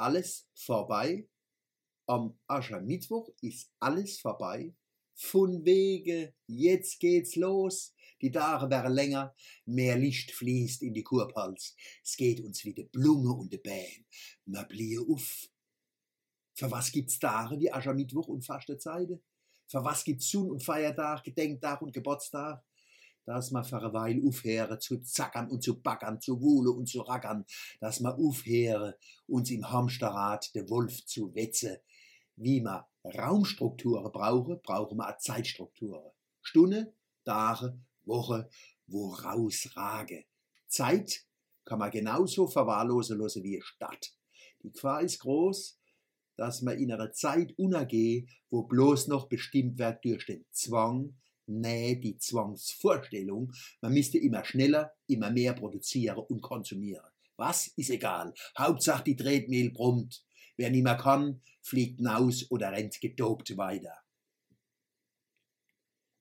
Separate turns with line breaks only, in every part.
alles vorbei. Am Aschermittwoch ist alles vorbei. Von wegen, jetzt geht's los. Die Tage werden länger, mehr Licht fließt in die Kurpals. Es geht uns wie de Blume und de Bäm. Ma bliehe uff. Für was gibt's Tage wie Aschermittwoch und Fastezeide? Für was gibt's Sun- und Feiertag, Gedenktag und Geburtstag? Dass ma für eine Weile aufhören zu zackern und zu backern, zu wuhle und zu rackern, dass ma aufhören, uns im Hamsterrad de Wolf zu wetze. Wie ma Raumstrukturen brauche, brauchen wir Zeitstrukturen. Stunde, Tage, Woche, woraus rage. Zeit kann man genauso verwahrlosen lassen wie Stadt. Die Gefahr ist groß, dass man in einer Zeit unergeht, wo bloß noch bestimmt wird durch den Zwang, nee, die Zwangsvorstellung, man müsste immer schneller, immer mehr produzieren und konsumieren. Was ist egal. Hauptsache die Tretmehl brummt. Wer nicht mehr kann, fliegt hinaus oder rennt gedopt weiter.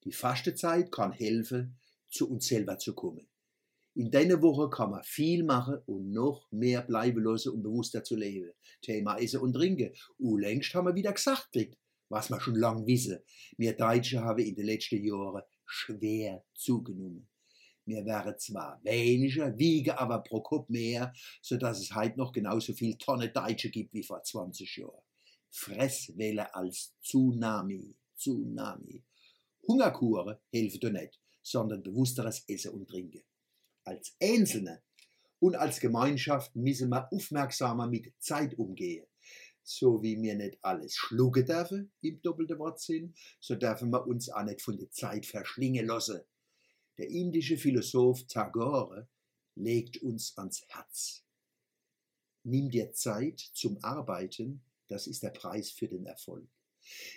Die Fastenzeit kann helfen, zu uns selber zu kommen. In dieser Woche kann man viel machen und noch mehr bleiben lassen und bewusster zu leben. Thema Essen und Trinken. Und längst haben wir wieder gesagt gekriegt, was wir schon lange wissen. Wir Deutsche haben in den letzten Jahren schwer zugenommen. Wir wären zwar weniger, wiegen aber pro Kopf mehr, sodass es heute noch genauso viel Tonnen Deutsche gibt wie vor 20 Jahren. Fresswelle als Tsunami. Tsunami. Hungerkuren helfen doch nicht, sondern bewussteres Essen und Trinken. Als Einzelne und als Gemeinschaft müssen wir aufmerksamer mit Zeit umgehen. So wie wir nicht alles schlucken dürfen, im doppelten Wortsinn, so dürfen wir uns auch nicht von der Zeit verschlingen lassen. Der indische Philosoph Tagore legt uns ans Herz. Nimm dir Zeit zum Arbeiten, das ist der Preis für den Erfolg.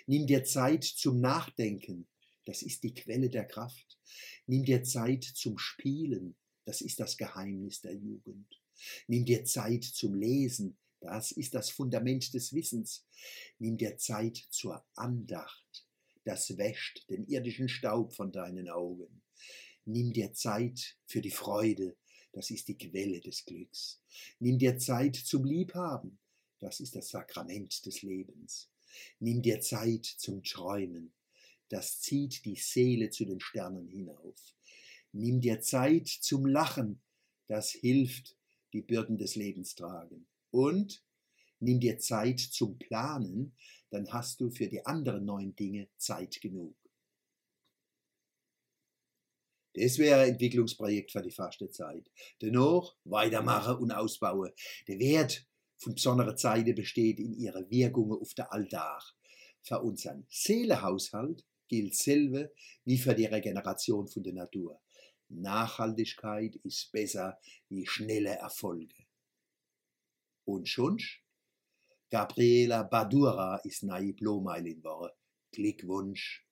Nimm dir Zeit zum Nachdenken, das ist die Quelle der Kraft. Nimm dir Zeit zum Spielen, das ist das Geheimnis der Jugend. Nimm dir Zeit zum Lesen, das ist das Fundament des Wissens. Nimm dir Zeit zur Andacht, das wäscht den irdischen Staub von deinen Augen. Nimm dir Zeit für die Freude, das ist die Quelle des Glücks. Nimm dir Zeit zum Liebhaben, das ist das Sakrament des Lebens. Nimm dir Zeit zum Träumen, das zieht die Seele zu den Sternen hinauf. Nimm dir Zeit zum Lachen, das hilft, die Bürden des Lebens tragen. Und nimm dir Zeit zum Planen, dann hast du für die anderen neun Dinge Zeit genug. Das wäre ein Entwicklungsprojekt für die Fastenzeit. Dennoch weitermachen und ausbauen. Der Wert von besonderen Zeiten besteht in ihrer Wirkung auf den Alltag. Für unseren Seelenhaushalt gilt selbe wie für die Regeneration von der Natur. Nachhaltigkeit ist besser wie schnelle Erfolge. Und schon? Gabriela Badura ist Blomeilin geworden. Glückwunsch.